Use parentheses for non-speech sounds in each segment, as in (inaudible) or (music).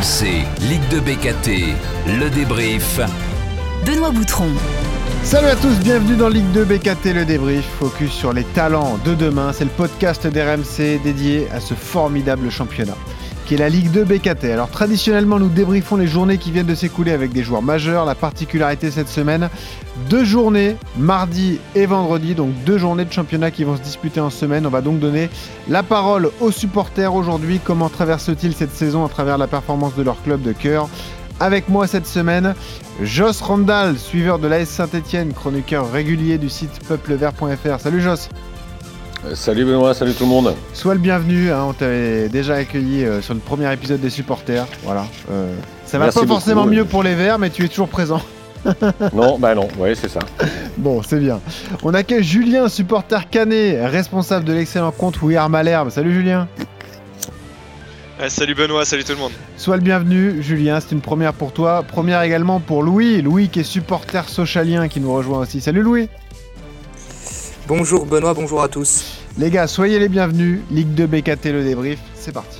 RMC, Ligue de BKT, le débrief. Benoît Boutron. Salut à tous, bienvenue dans Ligue 2 BKT le débrief, focus sur les talents de demain. C'est le podcast d'RMC dédié à ce formidable championnat qui est la Ligue 2 BKT. Alors traditionnellement nous débriefons les journées qui viennent de s'écouler avec des joueurs majeurs. La particularité cette semaine, deux journées, mardi et vendredi, donc deux journées de championnat qui vont se disputer en semaine. On va donc donner la parole aux supporters aujourd'hui. Comment traversent-ils cette saison à travers la performance de leur club de cœur? Avec moi cette semaine, Joss Randall, suiveur de l'AS Saint-Etienne, chroniqueur régulier du site peuplevert.fr. Salut Joss Salut Benoît, salut tout le monde. Sois le bienvenu, hein, on t'avait déjà accueilli euh, sur le premier épisode des supporters. Voilà. Euh, ça va pas forcément mieux pour les Verts, mais tu es toujours présent. (laughs) non, bah non, oui, c'est ça. (laughs) Bon, c'est bien. On accueille Julien, supporter canet, responsable de l'excellent compte We Are Malherbe. Salut Julien. salut Benoît, salut tout le monde. Sois le bienvenu, Julien, c'est une première pour toi. Première également pour Louis. Louis qui est supporter socialien qui nous rejoint aussi. Salut Louis. Bonjour Benoît, bonjour à tous. Les gars, soyez les bienvenus. Ligue 2 BKT le débrief, c'est parti.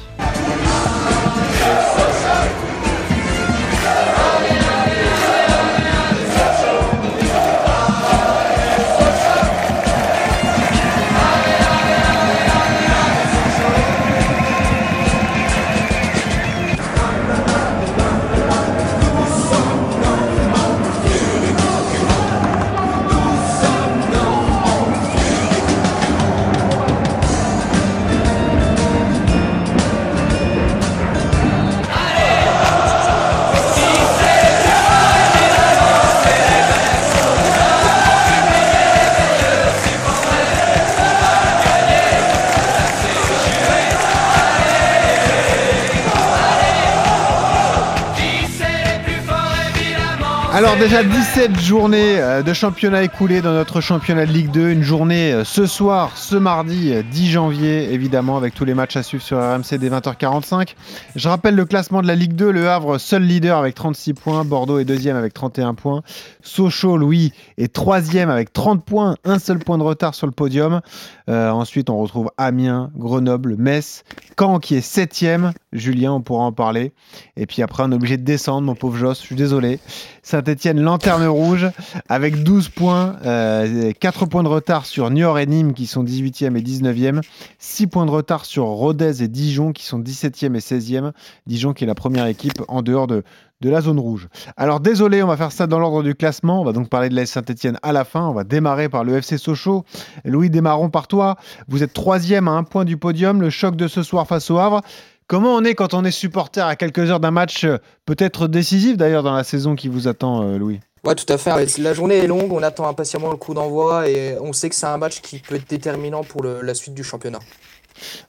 Déjà 17 journées euh, de championnat écoulées dans notre championnat de Ligue 2. Une journée euh, ce soir, ce mardi 10 euh, janvier, évidemment, avec tous les matchs à suivre sur RMC dès 20h45. Je rappelle le classement de la Ligue 2. Le Havre, seul leader avec 36 points. Bordeaux est deuxième avec 31 points. Sochaux, Louis, est troisième avec 30 points. Un seul point de retard sur le podium. ensuite, on retrouve Amiens, Grenoble, Metz, Caen qui est septième. Julien, on pourra en parler. Et puis après, on est obligé de descendre, mon pauvre Joss. Je suis désolé. Saint-Etienne, lanterne rouge, avec 12 points, 4 euh, points de retard sur Niort et Nîmes qui sont 18e et 19e, 6 points de retard sur Rodez et Dijon qui sont 17e et 16e. Dijon qui est la première équipe en dehors de, de la zone rouge. Alors désolé, on va faire ça dans l'ordre du classement. On va donc parler de la Saint-Etienne à la fin. On va démarrer par le FC Sochaux. Louis, démarrons par toi. Vous êtes troisième à un point du podium. Le choc de ce soir face au Havre. Comment on est quand on est supporter à quelques heures d'un match euh, peut-être décisif d'ailleurs dans la saison qui vous attend, euh, Louis? Ouais, tout à fait. La journée est longue, on attend impatiemment le coup d'envoi et on sait que c'est un match qui peut être déterminant pour la suite du championnat.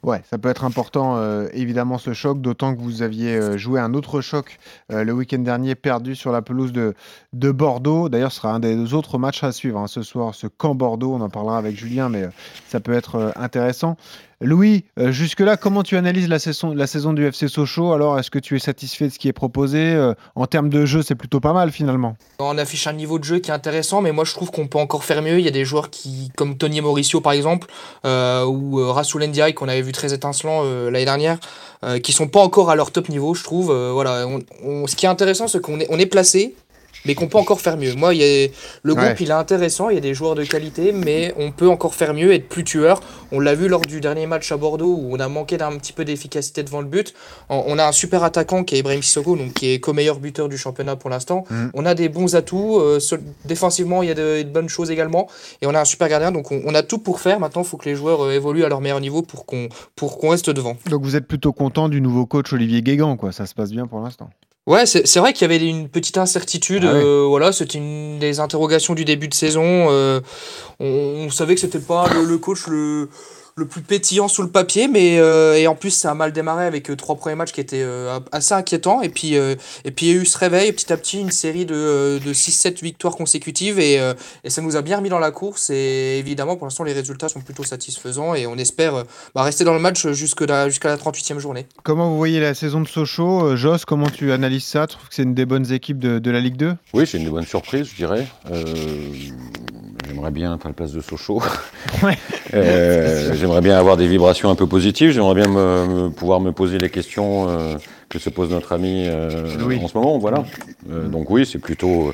Ouais, ça peut être important, euh, évidemment, ce choc, d'autant que vous aviez joué un autre choc le week-end dernier, perdu sur la pelouse de, de Bordeaux. D'ailleurs, ce sera un des autres matchs à suivre hein, ce soir, ce camp Bordeaux. On en parlera avec Julien, mais ça peut être intéressant. Louis, euh, jusque-là, comment tu analyses la saison, du FC Sochaux? Alors, est-ce que tu es satisfait de ce qui est proposé? Euh, En termes de jeu, c'est plutôt pas mal finalement. On affiche un niveau de jeu qui est intéressant, mais moi je trouve qu'on peut encore faire mieux. Il y a des joueurs qui, comme Tony Mauricio par exemple, euh, ou Rasoul Ndiaye qu'on avait vu très étincelant l'année dernière, qui sont pas encore à leur top niveau, je trouve. voilà, ce qui est intéressant, c'est qu'on est, on est placé, mais qu'on peut encore faire mieux. Moi, y a, le groupe, il est intéressant, il y a des joueurs de qualité, mais on peut encore faire mieux, être plus tueur. On l'a vu lors du dernier match à Bordeaux où on a manqué d'un petit peu d'efficacité devant le but. On a un super attaquant qui est Ibrahim Sissoko, donc qui est co-meilleur buteur du championnat pour l'instant. Mm. On a des bons atouts. Euh, défensivement, il y a de, bonnes choses également. Et on a un super gardien, donc on, a tout pour faire. Maintenant, il faut que les joueurs euh, évoluent à leur meilleur niveau pour qu'on reste devant. Donc vous êtes plutôt content du nouveau coach Olivier Guégan, quoi. Ça se passe bien pour l'instant. Ouais, c'est vrai qu'il y avait une petite incertitude. Ah euh, voilà, c'était une des interrogations du début de saison. Euh, on, savait que c'était pas le, coach le le plus pétillant sous le papier, mais euh, et en plus ça a mal démarré avec euh, trois premiers matchs qui étaient euh, assez inquiétants. Et puis, et puis il y a eu ce réveil petit à petit, une série de, de 6-7 victoires consécutives et, et, ça nous a bien remis dans la course. Et évidemment, pour l'instant, les résultats sont plutôt satisfaisants et on espère bah, rester dans le match jusqu'à la, jusqu'à la 38e journée. Comment vous voyez la saison de Sochaux Joss, comment tu analyses ça? Tu trouves que c'est une des bonnes équipes de, de la Ligue 2 Oui, c'est une bonne surprise, je dirais j'aimerais bien faire la place de Sochaux. J'aimerais bien avoir des vibrations un peu positives. J'aimerais bien me, pouvoir me poser les questions que se pose notre ami en ce moment. Voilà. donc oui, c'est plutôt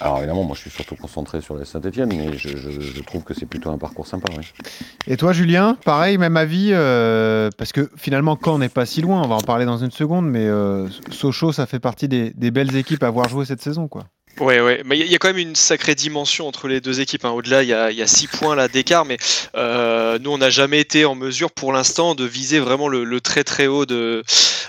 alors évidemment, moi je suis surtout concentré sur la Saint-Etienne, mais je, trouve que c'est plutôt un parcours sympa. Et toi Julien, pareil, même avis, euh, parce que finalement Caen n'est pas si loin, on va en parler dans une seconde, mais euh, Sochaux, ça fait partie des, des, belles équipes à avoir joué cette saison. quoi. Ouais, ouais, mais il y, a quand même une sacrée dimension entre les deux équipes. Hein. Au-delà, il y a, six points là d'écart, mais euh, nous, on n'a jamais été en mesure pour l'instant de viser vraiment le, très très haut de,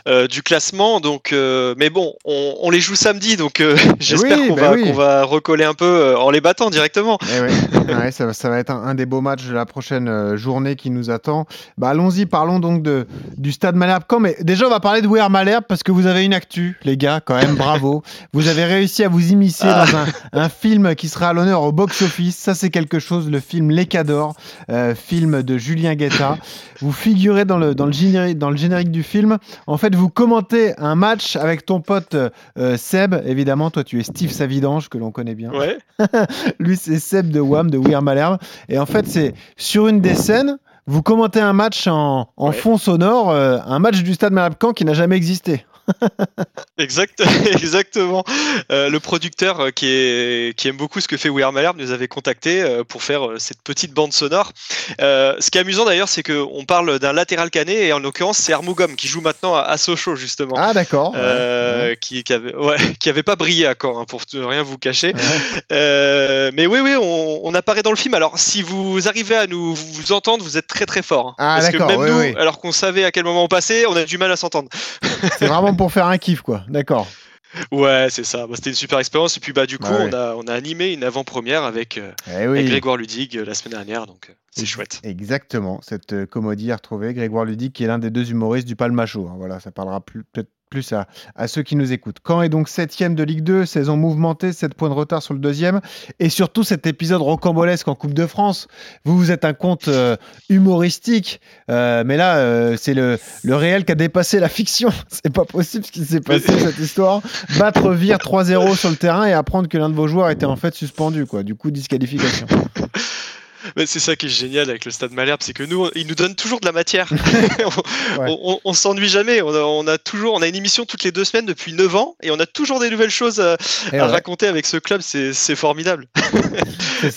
euh, du classement. Donc, euh, mais bon, on, les joue samedi, donc (laughs) j'espère bah qu'on va, recoller un peu en les battant directement. Eh (laughs) ça, va être un, des beaux matchs de la prochaine journée qui nous attend. Bah, allons-y, parlons donc de, du Stade Malherbe. Quand, mais déjà, on va parler de Weir Malherbe parce que vous avez une actu, les gars, quand même, bravo. vous avez réussi à vous immiscer dans un, film qui sera à l'honneur au box-office. Ça, c'est quelque chose, le film Les Cadors, euh, film de Julien Guetta. Vous figurez dans le, dans, le générique, dans le générique du film. En fait, vous commentez un match avec ton pote euh, Seb. Évidemment, toi, tu es Steve Savidange, que l'on connaît bien. Ouais. (laughs) Lui, c'est Seb de Wham, de We Are Malherbe. Et en fait, c'est sur une des scènes vous commentez un match en, en fond sonore, euh, un match du Stade Malherbe Caen qui n'a jamais existé. (laughs) exact, (laughs) exactement. Euh, le producteur euh, qui, est, qui aime beaucoup ce que fait We Are Malherbe nous avait contacté euh, pour faire cette petite bande sonore. ce qui est amusant d'ailleurs, c'est qu'on parle d'un latéral canet et en l'occurrence c'est Armougom qui joue maintenant à, Sochaux justement. Ah d'accord. Qui, qui, avait, ouais, (laughs) qui avait pas brillé à Caen, hein, pour rien vous cacher. mais oui, oui, on, apparaît dans le film. Alors si vous arrivez à nous vous entendre, vous êtes très très fort. Hein. ah, parce que même nous, alors qu'on savait à quel moment on passait, on a du mal à s'entendre. C'est vraiment pour faire un kiff, quoi. D'accord. Ouais, c'est ça. Bah, c'était une super expérience. Et puis, bah, du coup, on, a, on a animé une avant-première avec, euh, eh Grégoire Ludig euh, la semaine dernière. Donc, euh, c'est chouette. Exactement. Cette comédie à retrouver. Grégoire Ludig, qui est l'un des deux humoristes du Palmacho. Hein. Voilà, ça parlera peut-être plus à, à, ceux qui nous écoutent. Quand est donc septième de Ligue 2, saison mouvementée, 7 points de retard sur le deuxième, et surtout cet épisode rocambolesque en Coupe de France. Vous, vous êtes un conte euh, humoristique, euh, mais là, euh, c'est le, le réel qui a dépassé la fiction. (laughs) c'est pas possible ce qui s'est passé cette histoire. Battre Vire 3-0 sur le terrain et apprendre que l'un de vos joueurs était en fait suspendu, quoi. Du coup, disqualification. (laughs) c'est ça qui est génial avec le Stade Malherbe, c'est que nous, il nous donne toujours de la matière. (laughs) on, s'ennuie jamais. On a, toujours, on a une émission toutes les deux semaines depuis 9 ans et on a toujours des nouvelles choses à, raconter avec ce club. C'est formidable. (laughs)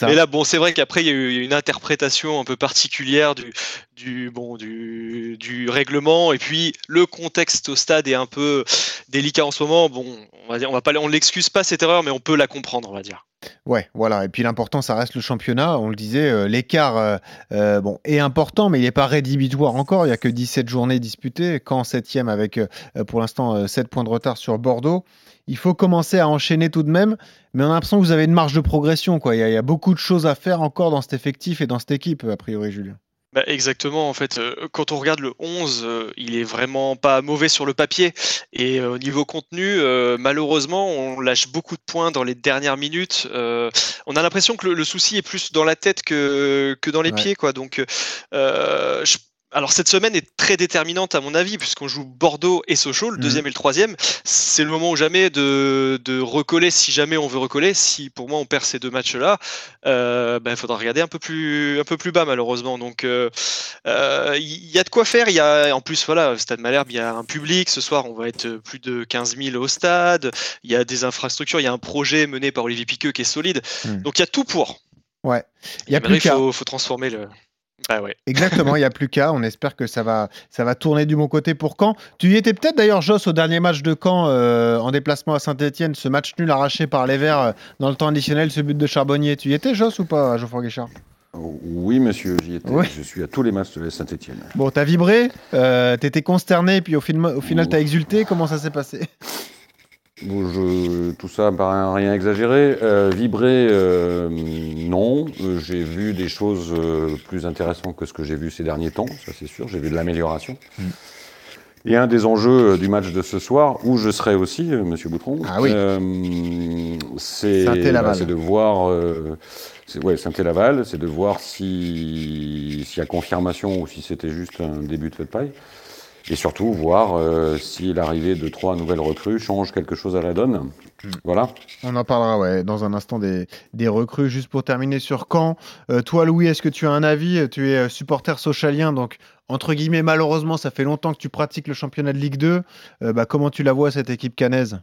Et là, bon, c'est vrai qu'après, il y a eu une interprétation un peu particulière du, du, bon, du, du règlement et puis le contexte au stade est un peu délicat en ce moment. Bon, on va dire, on va pas, on l'excuse pas cette erreur, mais on peut la comprendre, on va dire. Ouais, voilà. Et puis l'important, ça reste le championnat. On le disait, euh, l'écart euh, euh, bon, est important, mais il n'est pas rédhibitoire encore. Il n'y a que 17 journées disputées. Quand 7 avec pour l'instant 7 points de retard sur Bordeaux. Il faut commencer à enchaîner tout de même, mais on a l'impression que vous avez une marge de progression. Quoi. il y a beaucoup de choses à faire encore dans cet effectif et dans cette équipe, a priori, Julien. Bah, exactement, en fait, euh, quand on regarde le 11, euh, il est vraiment pas mauvais sur le papier. Et euh, au niveau contenu, malheureusement, on lâche beaucoup de points dans les dernières minutes. on a l'impression que le, souci est plus dans la tête que, que dans les pieds, quoi. Donc, je alors cette semaine est très déterminante à mon avis puisqu'on joue Bordeaux et Sochaux, le mhm. deuxième et le troisième. C'est le moment ou jamais de, recoller si jamais on veut recoller. Si pour moi on perd ces deux matchs-là, euh, ben, il faudra regarder un peu plus un peu plus bas malheureusement. Donc euh, euh, il y a de quoi faire. Il y a en plus voilà Stade Malherbe, il y a un public. Ce soir on va être plus de 15 000 au stade. Il y a des infrastructures, il y a un projet mené par Olivier Piqueux qui est solide. Mhm. Donc il y a tout pour. Ouais. Il y a plus il faut, faut transformer le. Ah Exactement, il n'y a plus qu'à. On espère que ça va, ça va tourner du bon côté pour Caen. Tu y étais peut-être d'ailleurs, Joss, au dernier match de Caen euh, en déplacement à Saint-Etienne, ce match nul arraché par les Verts euh, dans le temps additionnel, ce but de Charbonnier. Tu y étais, Joss, ou pas, Geoffroy Guichard? Oui, monsieur, j'y étais. Je suis à tous les matchs de Saint-Etienne. Bon, t'as vibré, euh, t'étais consterné, puis au, film, au final, t'as exulté. Comment ça s'est passé? Tout ça paraît rien exagéré. Euh, vibrer, euh, non. Euh, j'ai vu des choses plus intéressantes que ce que j'ai vu ces derniers temps, ça c'est sûr. J'ai vu de l'amélioration. Mm. Et un des enjeux du match de ce soir, où je serai aussi, Monsieur Boutron, ah oui. c'est bah, de voir, ouais, Saint-Laval, c'est de voir s'il y a confirmation ou si c'était juste un début de feu de paille. Et surtout voir euh, si l'arrivée de trois nouvelles recrues change quelque chose à la donne. Mm. Voilà. On en parlera ouais, dans un instant des, des recrues. Juste pour terminer sur Caen, euh, toi Louis, est-ce que tu as un avis? Tu es euh, supporter socialien, donc entre guillemets, malheureusement, ça fait longtemps que tu pratiques le championnat de Ligue 2. Euh, bah, comment tu la vois cette équipe canaise?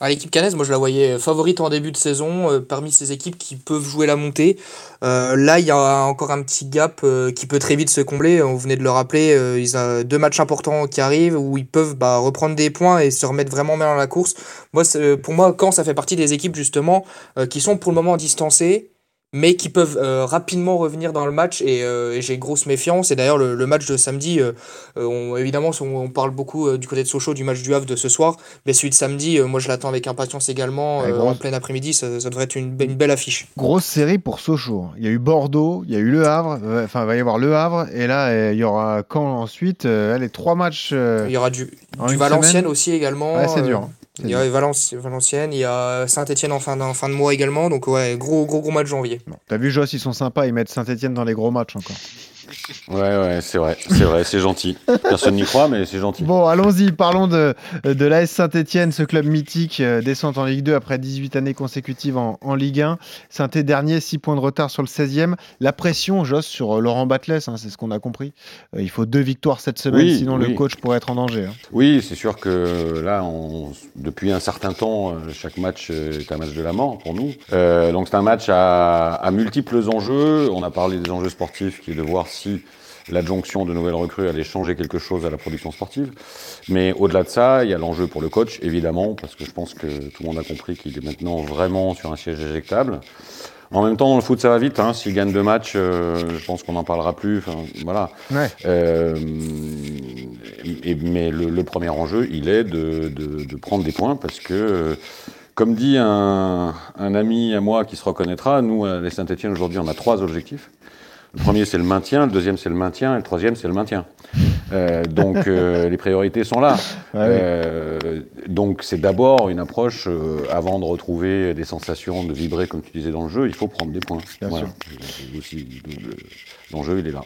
À l'équipe canaise, moi je la voyais favorite en début de saison euh, parmi ces équipes qui peuvent jouer la montée. Euh, là, il y a encore un petit gap euh, qui peut très vite se combler. On venait de le rappeler, euh, ils ont deux matchs importants qui arrivent où ils peuvent bah, reprendre des points et se remettre vraiment bien dans la course. Moi, pour moi, quand ça fait partie des équipes justement euh, qui sont pour le moment distancées mais qui peuvent euh, rapidement revenir dans le match et, euh, et j'ai grosse méfiance et d'ailleurs le, le match de samedi euh, on- évidemment on, on parle beaucoup du côté de Sochaux du match du Havre de ce soir mais celui de samedi moi je l'attends avec impatience également Ouais, en plein après-midi ça, ça devrait être une, be- une belle affiche Grosse série pour Sochaux. Il y a eu Bordeaux, il y a eu Le Havre, enfin, il va y avoir Le Havre, et là, il y aura Caen ensuite. Les trois matchs. il y aura du, du Valenciennes semaine. aussi également Ouais, c'est dur. Il y a Valence, Valenciennes il y a Saint-Etienne en fin, de- en fin de mois également donc ouais gros gros gros match janvier Bon, T'as vu, Joss, ils sont sympas, ils mettent Saint-Etienne dans les gros matchs encore. Ouais, ouais, c'est vrai, c'est vrai, c'est gentil. Personne n'y croit, mais c'est gentil. Bon, allons-y, parlons de, de l'AS Saint-Etienne, ce club mythique euh, descend en Ligue 2 après 18 années consécutives en, en Ligue 1. saint dernier, 6 points de retard sur le 16e. La pression, Joss, sur euh, Laurent Batles, hein, c'est ce qu'on a compris. Euh, il faut deux victoires cette semaine, Oui, sinon le coach pourrait être en danger. hein. Oui, c'est sûr que là, on- depuis un certain temps, euh, chaque match est un match de la mort pour nous. Euh, donc c'est un match à, à multiples enjeux. On a parlé des enjeux sportifs, qui est de voir si l'adjonction de nouvelles recrues allait changer quelque chose à la production sportive. Mais au-delà de ça, il y a l'enjeu pour le coach, évidemment, parce que je pense que tout le monde a compris qu'il est maintenant vraiment sur un siège éjectable. En même temps, le foot, ça va vite. Hein. S'il gagne deux matchs, euh, je pense qu'on n'en parlera plus. Enfin, voilà. Ouais. Euh, et- mais le, le premier enjeu, il est de, de- de prendre des points parce que, euh, comme dit un, un ami à moi qui se reconnaîtra, nous, à les Saint-Etienne, aujourd'hui, on a trois objectifs. Le premier, c'est le maintien, le deuxième, c'est le maintien, et le troisième, c'est le maintien. Euh, donc, euh, (laughs) les priorités sont là. Ouais. Euh, donc, c'est d'abord une approche, avant de retrouver des sensations, de vibrer, comme tu disais dans le jeu, il faut prendre des points. Bien sûr. Aussi, le- le- L'enjeu, il est là.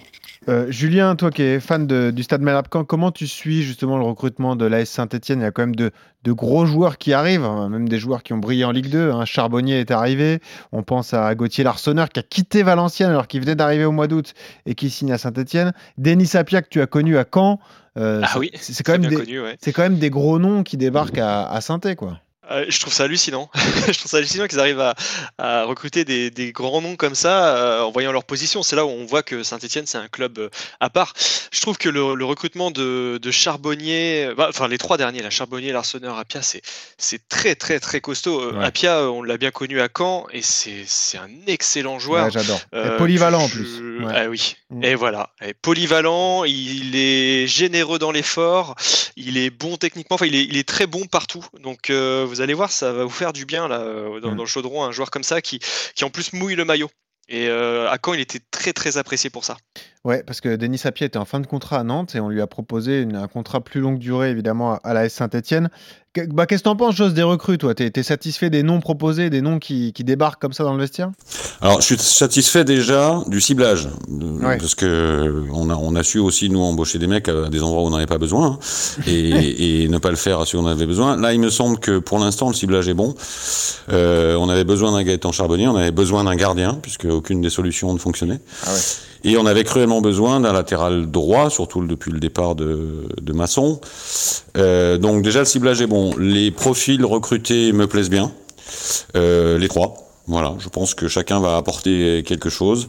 Julien, toi qui es fan de- du Stade Malherbe-Caen, comment tu suis justement le recrutement de l'AS Saint-Etienne? Il y a quand même de, de gros joueurs qui arrivent, hein, même des joueurs qui ont brillé en Ligue 2. hein. Charbonnier est arrivé. On pense à Gauthier Larsonneur qui a quitté Valenciennes alors qu'il venait d'arriver au mois d'août et qui signe à Saint-Etienne. Denis Sapia que tu as connu à Caen. euh, Ah c'est- oui, c'est quand, même des- connu, ouais. c'est quand même des gros noms qui débarquent à, à saint quoi. Euh, je trouve ça hallucinant. (laughs) je trouve ça hallucinant qu'ils arrivent à, à recruter des, des grands noms comme ça euh, en voyant leur position. C'est là où on voit que Saint-Etienne, c'est un club euh, à part. Je trouve que le, le recrutement de, de Charbonnier, bah, enfin les trois derniers, la Charbonnier, Larsonneur, Apia, c'est très très très costaud. Ouais. Apia, euh, on l'a bien connu à Caen et c'est un excellent joueur. Ouais, J'adore. Polyvalent en plus. Ouais. Ah oui. Mm. Et voilà. Et polyvalent, il est généreux dans l'effort, il est bon techniquement, enfin il est, il est très bon partout. Donc euh, vous allez voir, ça va vous faire du bien là euh, dans, Mm. dans le chaudron, un joueur comme ça qui, qui en plus mouille le maillot. Et euh, à Caen, il était très très apprécié pour ça. Ouais, parce que Denis Sapia était en fin de contrat à Nantes et on lui a proposé une- un contrat plus longue durée, évidemment, à, à la S Saint-Etienne. Bah, Qu'est-ce que t'en penses, Joss, des recrues, toi? T'es es satisfait des noms proposés, des noms qui, qui débarquent comme ça dans le vestiaire? Alors, je suis satisfait déjà du ciblage, Ouais. parce que on a, on a su aussi nous embaucher des mecs à des endroits où on n'en avait pas besoin, hein, et, (laughs) et ne pas le faire à ceux où on avait besoin. Là, il me semble que pour l'instant, le ciblage est bon. Euh, on avait besoin d'un Gaëtan Charbonnier, on avait besoin d'un gardien, puisque aucune des solutions ne fonctionnait. Ah ouais. Et on avait cruellement besoin d'un latéral droit, surtout depuis le départ de, de Masson. Euh, donc déjà, le ciblage est bon. Les profils recrutés me plaisent bien, euh, les trois. Voilà, je pense que chacun va apporter quelque chose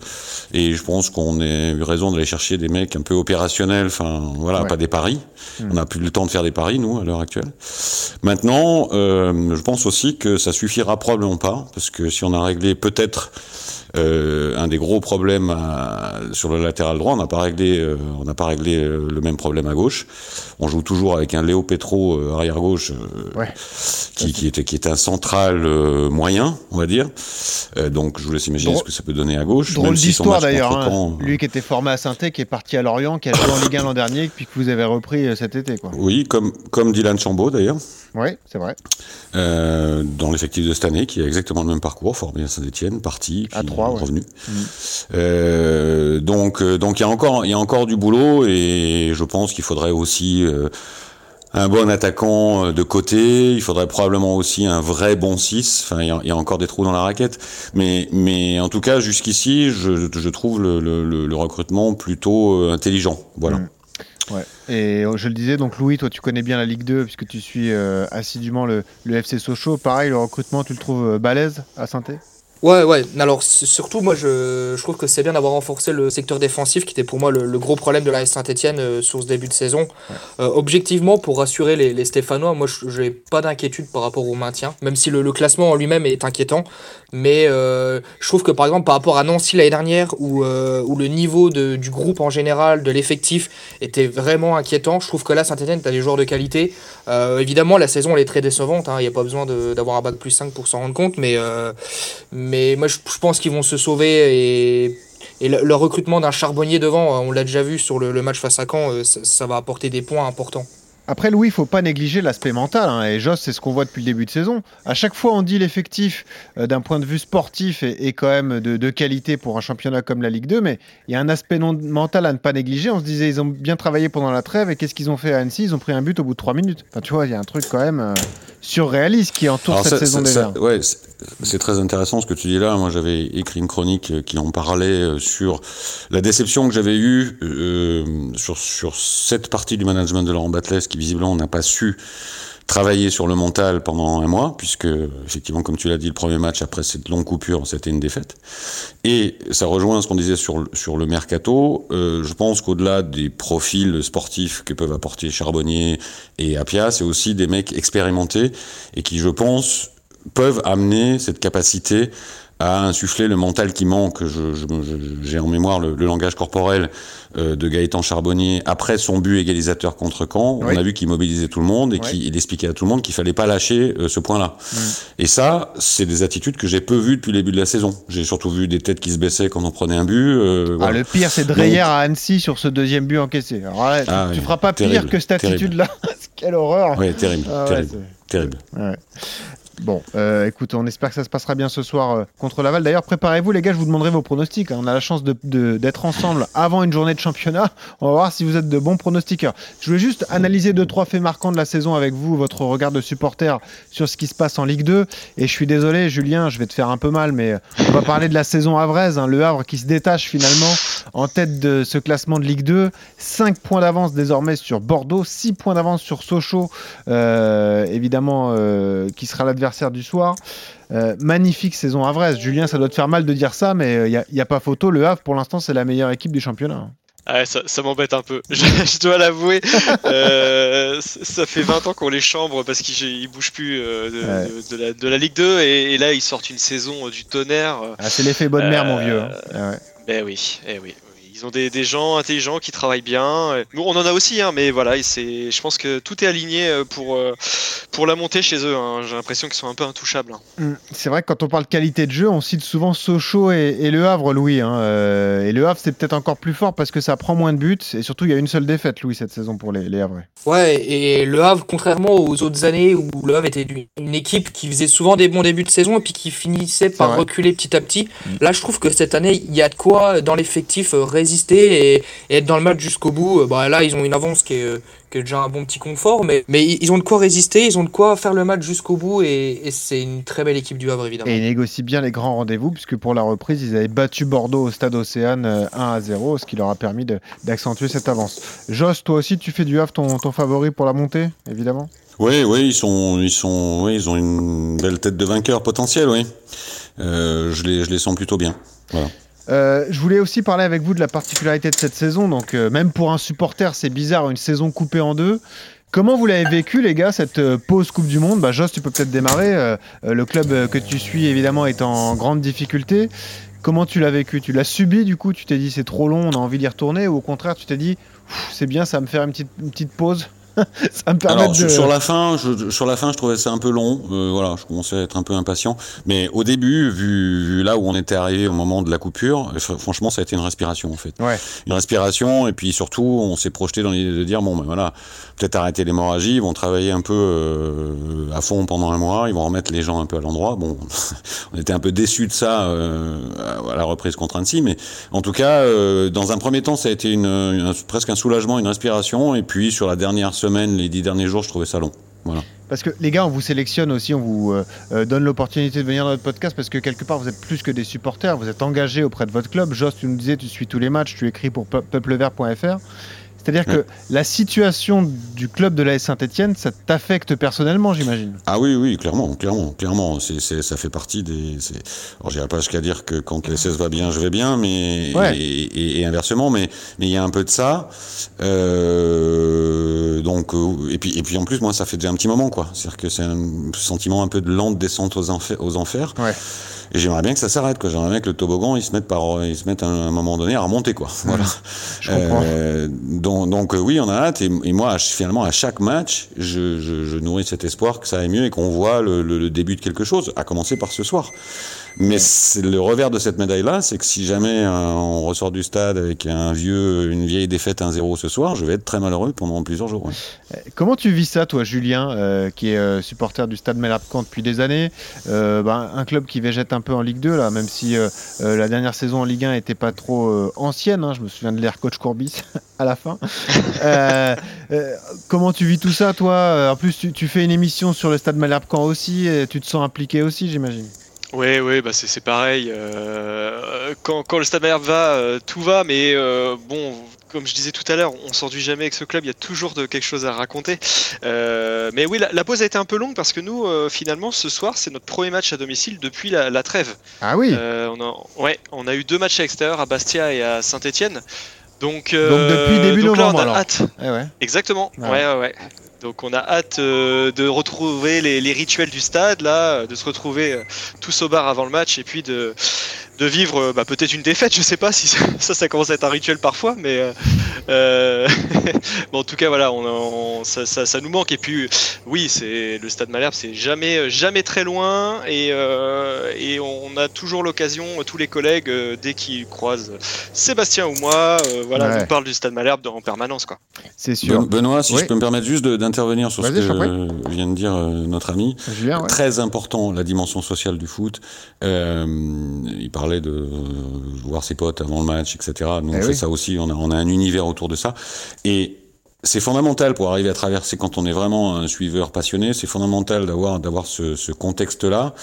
et je pense qu'on a eu raison d'aller chercher des mecs un peu opérationnels, enfin voilà, Ouais. pas des paris. Hmm. On n'a plus le temps de faire des paris nous à l'heure actuelle. Maintenant, euh, je pense aussi que ça suffira probablement pas parce que si on a réglé peut-être euh, un des gros problèmes à- sur le latéral droit, on n'a pas réglé, euh, on n'a pas réglé euh, le même problème à gauche. On joue toujours avec un Léo Petro euh, arrière gauche Ouais. qui, qui, est, qui est un central euh, moyen, on va dire. Euh, donc je vous laisse imaginer Drôle- ce que ça peut donner à gauche. Drôle si d'histoire d'ailleurs. hein. Euh, Lui qui était formé à saint qui est parti à Lorient, qui a joué en Ligue 1 l'an dernier, puis que vous avez repris euh, cet été. Quoi. Oui, comme, comme Dylan Chambaud d'ailleurs. Oui, c'est vrai. Euh, dans l'effectif de cette année, qui a exactement le même parcours, formé à Saint-Etienne, parti, puis À revenu. Mm. Euh, donc, euh, donc il y a encore, il y a encore du boulot, et je pense qu'il faudrait aussi euh, un bon attaquant de côté. Il faudrait probablement aussi un vrai bon 6. Enfin, il y, a, il y a encore des trous dans la raquette, mais, mais en tout cas, jusqu'ici, je, je trouve le, le, le- le recrutement plutôt intelligent. Voilà. Mm. Ouais. Et euh, je le disais, donc Louis, toi tu connais bien la Ligue 2 puisque tu suis euh, assidûment le, le FC Sochaux. Pareil, le recrutement, tu le trouves euh, balèze à saint Ouais, ouais. Alors, surtout, moi, je, je trouve que c'est bien d'avoir renforcé le secteur défensif, qui était pour moi le, le gros problème de la Saint-Etienne sur ce début de saison. Euh, objectivement, pour rassurer les, les Stéphanois, moi, je n'ai pas d'inquiétude par rapport au maintien, même si le, le classement en lui-même est inquiétant. Mais euh, je trouve que, par exemple, par rapport à Nancy l'année dernière, où, euh, où le niveau de, du groupe en général, de l'effectif, était vraiment inquiétant, je trouve que là, Saint-Etienne, tu as des joueurs de qualité. Euh, évidemment, la saison, elle est très décevante. hein. Il n'y a pas besoin d'avoir un bac plus 5 pour s'en rendre compte, mais... euh, mais moi, je, je pense qu'ils vont se sauver et, et le, le recrutement d'un charbonnier devant, on l'a déjà vu sur le, le match face à Caen, euh, ça, ça va apporter des points importants. Après, Louis, il faut pas négliger l'aspect mental. hein, et Joss, c'est ce qu'on voit depuis le début de saison. À chaque fois, on dit l'effectif euh, d'un point de vue sportif est, est quand même de, de qualité pour un championnat comme la Ligue 2, mais il y a un aspect non- mental à ne pas négliger. On se disait, ils ont bien travaillé pendant la trêve, et qu'est-ce qu'ils ont fait à Annecy? Ils ont pris un but au bout de 3 minutes. Enfin, tu vois, il y a un truc quand même euh, surréaliste qui entoure Alors cette ça- saison Verts. ouais, c'est très intéressant ce que tu dis là. Moi, j'avais écrit une chronique euh, qui en parlait sur la déception que j'avais eue euh, sur, sur cette partie du management de Laurent Batles qui visiblement n'a pas su travailler sur le mental pendant un mois, puisque effectivement, comme tu l'as dit, le premier match après cette longue coupure, c'était une défaite. Et ça rejoint ce qu'on disait sur, sur le mercato. Euh, je pense qu'au-delà des profils sportifs que peuvent apporter Charbonnier et Apia, c'est aussi des mecs expérimentés et qui, je pense, peuvent amener cette capacité à insuffler le mental qui manque. J'ai en mémoire le, le langage corporel euh, de Gaëtan Charbonnier après son but égalisateur contre Caen. Oui. On a vu qu'il mobilisait tout le monde et Oui. qu'il expliquait à tout le monde qu'il fallait pas lâcher euh, ce point-là. Mm. Et ça, c'est des attitudes que j'ai peu vues depuis le début de la saison. J'ai surtout vu des têtes qui se baissaient quand on prenait un but. euh, Ah, voilà. le pire, c'est Dreyer à Annecy sur ce deuxième but encaissé. Alors là, tu- Ah tu oui, feras pas pire que cette attitude-là. (laughs) Quelle horreur Ouais, terrible, Ah terrible, terrible. Ouais. Bon, euh, écoute, on espère que ça se passera bien ce soir euh, contre Laval. D'ailleurs, préparez-vous, les gars, je vous demanderai vos pronostics. hein. On a la chance d'être ensemble avant une journée de championnat. On va voir si vous êtes de bons pronostiqueurs. Je voulais juste analyser deux, trois faits marquants de la saison avec vous, votre regard de supporter sur ce qui se passe en Ligue 2. Et je suis désolé, Julien, je vais te faire un peu mal, mais on va parler de la saison havraise. hein. Le Havre qui se détache finalement en tête de ce classement de Ligue 2. 5 points d'avance désormais sur Bordeaux, 6 points d'avance sur Sochaux, euh, évidemment, euh, qui sera l'adversaire du soir. Euh, magnifique saison havraise. Julien, ça doit te faire mal de dire ça, mais il n'y a, pas photo. Le Havre, pour l'instant, c'est la meilleure équipe du championnat. Ah ouais, ça, ça m'embête un peu, (laughs) je, je dois l'avouer. Euh, ça fait 20 ans qu'on les chambre parce qu'ils bougent plus euh, de, Ouais. de- de la, de la Ligue 2 et, et là ils sortent une saison euh, du tonnerre. euh, Ah, c'est l'effet bonne mère, Euh, mon vieux. hein. Ah ouais. Ben oui, eh oui. Ils ont des, des gens intelligents qui travaillent bien. Nous, on en a aussi, hein, mais voilà, c'est, je pense que tout est aligné euh, pour, euh, pour la montée chez eux. hein. J'ai l'impression qu'ils sont un peu intouchables. hein. Mm. C'est vrai que quand on parle qualité de jeu, on cite souvent Sochaux et, et Le Havre, Louis. hein. Euh, et Le Havre, c'est peut-être encore plus fort parce que ça prend moins de buts. Et surtout, il y a une seule défaite, Louis, cette saison pour les, les Havrais. Ouais, et le Havre, contrairement aux autres années où le Havre était une- équipe qui faisait souvent des bons débuts de saison et puis qui finissait par reculer petit à petit, là je trouve que cette année il y a de quoi dans l'effectif euh, résister et, et être dans le match jusqu'au bout. Euh, Bah, là ils ont une avance qui est, euh, qui est déjà un bon petit confort, mais, mais ils ont de quoi résister, ils ont de quoi faire le match jusqu'au bout et, et c'est une très belle équipe du Havre évidemment. Et ils négocient bien les grands rendez-vous, puisque pour la reprise, ils avaient battu Bordeaux au stade Océane euh, 1 à 0, ce qui leur a permis de- d'accentuer cette avance. Joss, toi aussi, tu fais du Havre ton, ton favori pour la montée, évidemment? Oui, oui, ils sont, ils sont, oui, ils ont une belle tête de vainqueur potentiel, oui. Euh, je les, je les sens plutôt bien. Euh, je voulais aussi parler avec vous de la particularité de cette saison. Donc, euh, même pour un supporter, c'est bizarre, une saison coupée en deux. Comment vous l'avez vécu, les gars, cette euh, pause Coupe du Monde? Bah, Joss, tu peux peut-être démarrer. Le club que tu suis, évidemment, est en grande difficulté. Comment tu l'as vécu? Tu l'as subi, du coup? Tu t'es dit c'est trop long, on a envie d'y retourner? Ou au contraire, tu t'es dit c'est bien, ça va me faire une petite pause? (laughs) ça me permet Alors, de... sur, la fin, je, sur la fin, je trouvais ça un peu long. Euh, voilà, je commençais à être un peu impatient. Mais au début, vu, vu là où on était arrivé au moment de la coupure, euh, fr- franchement, ça a été une respiration en fait. Ouais. Une respiration, et puis surtout, on s'est projeté dans l'idée de dire bon, ben voilà, peut-être arrêter l'hémorragie, ils vont travailler un peu euh, à fond pendant un mois, ils vont remettre les gens un peu à l'endroit. Bon, (laughs) on était un peu déçus de ça euh, à la reprise contre Annecy, mais en tout cas, dans un premier temps, ça a été une, une- presque un soulagement, une respiration, et puis sur la dernière semaine, les dix derniers jours, je trouvais ça long. Voilà. Parce que les gars, on vous sélectionne aussi, on vous euh, euh, donne l'opportunité de venir dans notre podcast parce que quelque part, vous êtes plus que des supporters, vous êtes engagés auprès de votre club. Joss, tu nous disais, tu suis tous les matchs, tu écris pour peu- peuplevert.fr. C'est-à-dire que la situation du club de l'AS Saint-Etienne, ça t'affecte personnellement, j'imagine. Ah oui, oui, clairement, clairement, clairement. Ça fait partie des. Alors, j'irai pas jusqu'à dire que quand l'SS va bien, je vais bien, mais Ouais. et, et- et inversement, mais mais il y a un peu de ça. Euh, donc euh, et puis et puis en plus, moi, ça fait déjà un petit moment, quoi. C'est-à-dire que c'est un sentiment un peu de lente descente aux, enfers, aux enfers. Ouais. Et j'aimerais bien que ça s'arrête, quoi. J'aimerais bien que le toboggan, il se mette par, il se mette à un moment donné à remonter, quoi. Voilà. Je comprends. Euh, donc, donc, euh, oui, on a hâte. Et, et moi, finalement, à chaque match, je, je, je nourris cet espoir que ça aille mieux et qu'on voit le, le- le début de quelque chose, à commencer par ce soir. Mais c'est le revers de cette médaille-là, c'est que si jamais euh, on ressort du stade avec un vieux, une vieille défaite 1-0 ce soir, je vais être très malheureux pendant plusieurs jours. ouais. Comment tu vis ça, toi, Julien, euh, qui est euh, supporter du Stade Malherbe-Caen depuis des années Euh, ben, Un club qui végète un peu en Ligue 2, là, même si euh, euh, la dernière saison en Ligue 1 n'était pas trop euh, ancienne. hein, je me souviens de l'ère coach Courbis (laughs) à la fin. Euh, euh, comment tu vis tout ça, toi? Euh, En plus, tu, tu fais une émission sur le Stade Malherbe-Caen aussi, et tu te sens impliqué aussi, j'imagine. Oui, oui, bah c'est pareil. euh, quand, quand le Stade Malherbe va, euh, tout va, mais euh, bon, comme je disais tout à l'heure, on s'enduit jamais avec ce club. Il y a toujours de quelque chose à raconter. Mais oui, la, la pause a été un peu longue parce que nous, finalement, ce soir, c'est notre premier match à domicile depuis la, la trêve. Ah oui on a, ouais, on a eu deux matchs à l'extérieur, à Bastia et à Saint-Étienne. Donc, Donc depuis début donc là, novembre, on a alors. hâte. Eh ouais. Exactement. Ouais. Ouais, ouais, ouais. Donc on a hâte euh, de retrouver les, les rituels du stade, là, de se retrouver euh, tous au bar avant le match et puis de, de vivre euh, bah, peut-être une défaite. Je sais pas si ça, (laughs) ça, ça commence à être un rituel parfois, mais euh, euh, (laughs) bon, en tout cas voilà, on, on- ça, ça, ça nous manque. Et puis oui, c'est le stade Malherbe, c'est jamais jamais très loin et, euh, et on a toujours l'occasion, tous les collègues, dès qu'ils croisent Sébastien ou moi, euh, voilà, Ouais. on parle du stade Malherbe en permanence quoi. C'est sûr. Ben- Benoît, si Oui. je peux me permettre juste d'intervenir sur ce que je euh, vient de dire euh, notre ami. Julien, ouais. Très important, la dimension sociale du foot. Euh, il parlait de euh, voir ses potes avant le match, etc. On Eh oui. ça aussi. On a, on a un univers autour de ça. Et c'est fondamental pour arriver à traverser, quand on est vraiment un suiveur passionné, c'est fondamental d'avoir d'avoir ce, ce contexte-là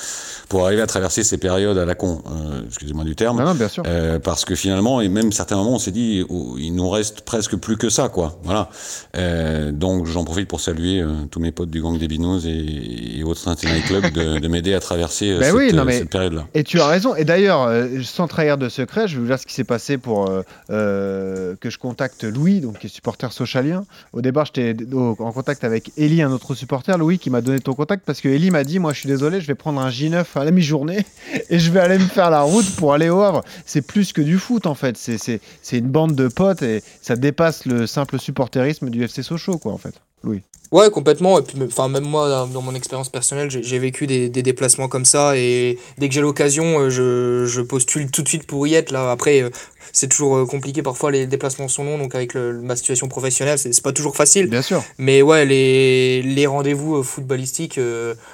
pour arriver à traverser ces périodes à la con. Euh, Excusez-moi du terme. Non, non, bien sûr. Euh, parce que finalement, et même certains moments, on s'est dit, oh, il nous reste presque plus que ça, quoi. Voilà. Euh, donc, j'en profite pour saluer euh, tous mes potes du gang des Binous et, et autres Night Club de, de m'aider à traverser euh, Ben cette, oui, non, euh, mais- cette période-là. Et tu as raison. Et d'ailleurs, euh, sans trahir de secret, je vais vous dire ce qui s'est passé pour que je contacte Louis, donc qui est supporter socialien. Au départ, j'étais en contact avec Ellie, un autre supporter, Louis, qui m'a donné ton contact parce que Ellie m'a dit, moi, je suis désolé, je vais prendre un J9 à la mi-journée (laughs) et je vais aller me faire la route pour aller au Havre. C'est plus que du foot, en fait. C'est une bande de potes et ça dépasse le simple supporterisme du FC Sochaux, quoi, en fait. Louis. Ouais, complètement. Et puis, enfin, même moi, dans- mon expérience personnelle, j'ai vécu des, des déplacements comme ça. Et dès que j'ai l'occasion, euh, je, je postule tout de suite pour y être. Là, après, euh, c'est toujours euh, compliqué. Parfois, les déplacements sont longs. Donc, avec le- ma situation professionnelle, c'est pas toujours facile. Bien sûr. Mais ouais, les, les rendez-vous footballistiques,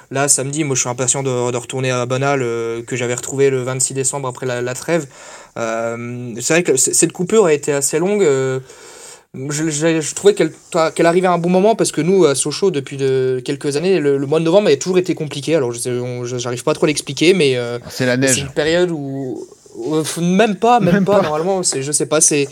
là, samedi, moi, je suis impatient de, de retourner à Bonal, euh, que j'avais retrouvé le 26 décembre après la, la trêve. Euh, c'est vrai que cette coupure a été assez longue. Je, je- je trouvais qu'elle qu'elle arrivait à un bon moment parce que nous, à Sochaux, depuis de, quelques années, le, le mois de novembre a toujours été compliqué. Alors, je sais- on- je- j'arrive pas trop à l'expliquer, mais euh, C'est la c'est neige. une période où. Où- Même pas, même, Même pas, pas. normalement, c'est, je sais pas, c'est.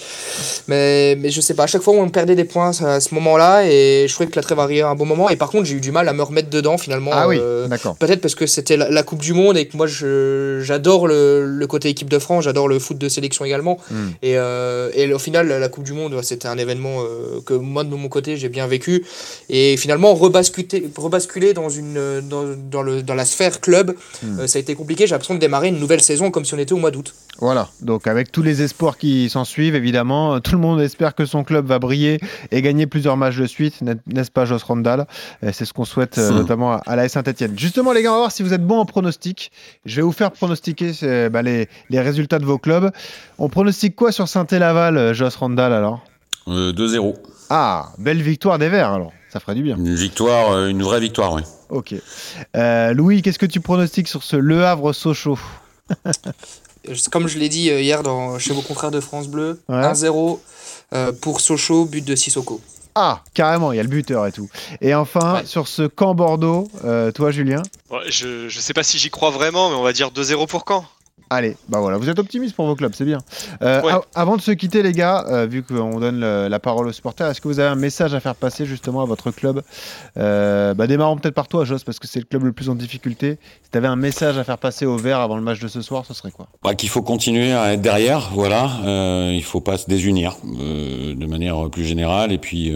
Mais, mais je sais pas, à chaque fois on perdait des points à ce moment-là, et je trouvais que la trêve arrivait à un bon moment, et par contre j'ai eu du mal à me remettre dedans finalement. Ah oui, euh, d'accord. Peut-être parce que c'était la, la Coupe du Monde et que moi je, j'adore le, le côté équipe de France, j'adore le foot de sélection également. Hmm. Et, euh, et au final, la Coupe du Monde, c'était un événement euh, que moi de mon côté j'ai bien vécu. Et finalement, rebasculer, rebasculer dans, une, dans, dans, le, dans la sphère club, Hmm. euh, ça a été compliqué. J'ai l'impression de démarrer une nouvelle saison comme si on était au mois d'août. Voilà, donc avec tous les espoirs qui s'en suivent, évidemment, tout le monde espère que son club va briller et gagner plusieurs matchs de suite, n'est-ce pas Joss Rondal C'est ce qu'on souhaite euh, notamment à la Saint-Etienne. Justement les gars, on va voir si vous êtes bons en pronostic. Je vais vous faire pronostiquer euh, bah, les, résultats de vos clubs. On pronostique quoi sur Saint-Laval, euh, Joss Rondal alors? 2-0. Ah, belle victoire des Verts alors, ça ferait du bien. Une victoire, une vraie victoire, oui. Ok. Louis, qu'est-ce que tu pronostiques sur ce Le Havre-Sochaux (laughs) comme je l'ai dit euh, hier dans, chez vos confrères de France Bleu, 1-0 euh, pour Sochaux, but de Sissoko. Ah, carrément, il y a le buteur et tout. Et enfin, sur ce camp Bordeaux, euh, toi Julien? Je ne sais pas si j'y crois vraiment, mais on va dire 2-0 pour Caen. Allez, bah voilà, vous êtes optimiste pour vos clubs, c'est bien. Euh, avant de se quitter, les gars, euh, vu qu'on donne la parole aux supporters, est-ce que vous avez un message à faire passer justement à votre club? Euh, bah, Démarrons peut-être par toi, Joss, parce que c'est le club le plus en difficulté. Si tu avais un message à faire passer au vert avant le match de ce soir, ce serait quoi? Bah, Qu'il faut continuer à être derrière, voilà. il ne faut pas se désunir de manière plus générale. Et puis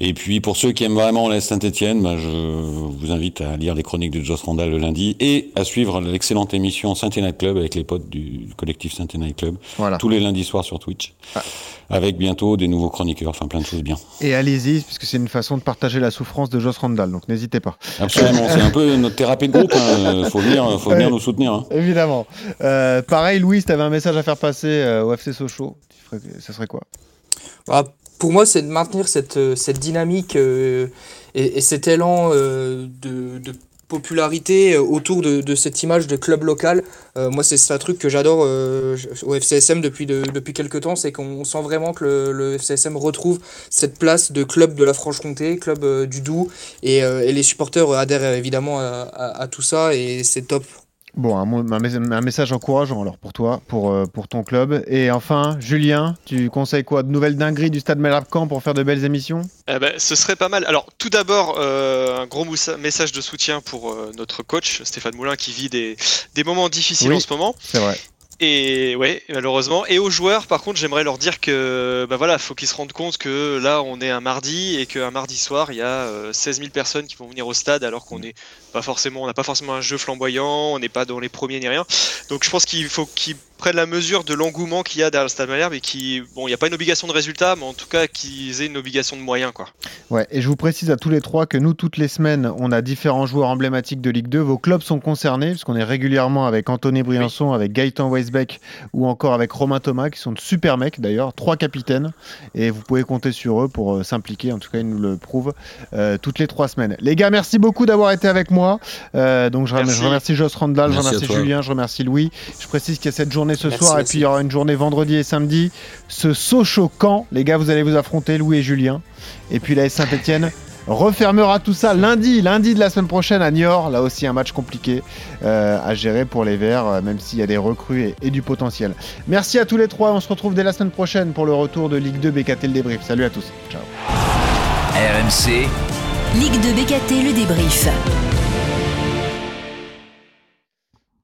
et puis pour ceux qui aiment vraiment la Saint-Etienne, bah, je vous invite à lire les chroniques de Joss Randall le lundi et à suivre l'excellente émission saint Night Club avec les potes du collectif saint Night Club tous les lundis soirs sur Twitch. Ah. Avec bientôt des nouveaux chroniqueurs, enfin plein de choses bien. Et allez-y, puisque c'est une façon de partager la souffrance de Joss Randall, donc n'hésitez pas. Absolument, c'est un peu (laughs) notre thérapie de groupe, il hein. faut venir, faut venir nous soutenir. Hein. Évidemment. Euh, pareil, Louis, tu avais un message à faire passer euh, au FC Sochaux, ça serait quoi? Bah, pour moi, c'est de maintenir cette, euh, cette dynamique euh, et, cet élan euh, de, de, popularité autour de, de, cette image de club local. moi, c'est un truc que j'adore au FCSM depuis, depuis quelques temps, c'est qu'on sent vraiment que le, le, FCSM retrouve cette place de club de la Franche-Comté, club du Doubs, et, et, les supporters adhèrent évidemment à, à tout ça, et c'est top. Bon, un, message encourageant alors pour toi, pour, euh, pour ton club. Et enfin, Julien, tu conseilles quoi? De nouvelles dingueries du Stade Malherbe-Camp pour faire de belles émissions? Eh ben, Ce serait pas mal. Alors, tout d'abord, euh, un gros message de soutien pour euh, notre coach, Stéphane Moulin, qui vit des, des moments difficiles en ce moment. C'est vrai. Et ouais, malheureusement. Et aux joueurs, par contre, j'aimerais leur dire que bah voilà, faut qu'ils se rendent compte que là, on est un mardi et qu'un mardi soir, il y a 16 000 personnes qui vont venir au stade alors qu'on est pas forcément, on n'a pas forcément un jeu flamboyant, on n'est pas dans les premiers ni rien. Donc je pense qu'il faut qu'ils prennent la mesure de l'engouement qu'il y a derrière le Stade Malherbe et qui, bon, il n'y a pas une obligation de résultat, mais en tout cas qu'ils aient une obligation de moyens, quoi. Ouais, et je vous précise à tous les trois que nous, toutes les semaines, on a différents joueurs emblématiques de Ligue 2. Vos clubs sont concernés, puisqu'on est régulièrement avec Anthony Briançon, avec Gaëtan Weisbeck ou encore avec Romain Thomas, qui sont de super mecs d'ailleurs, trois capitaines, et vous pouvez compter sur eux pour euh, s'impliquer. En tout cas, ils nous le prouvent euh, toutes les trois semaines. Les gars, merci beaucoup d'avoir été avec moi. Euh, donc je, remercie Joss Randall, je remercie Julien, je remercie Louis. Je précise qu'il y a cette journée ce soir et puis il y aura une journée vendredi et samedi. Ce saut choquant, les gars, vous allez vous affronter, Louis et Julien. Et puis la S Saint-Etienne (laughs) refermera tout ça lundi, lundi de la semaine prochaine à Niort. Là aussi un match compliqué euh, à gérer pour les Verts, euh, même s'il y a des recrues et, du potentiel. Merci à tous les trois. On se retrouve dès la semaine prochaine pour le retour de Ligue 2 BKT le débrief. Salut à tous. Ciao. RMC. Ligue 2 BKT le débrief.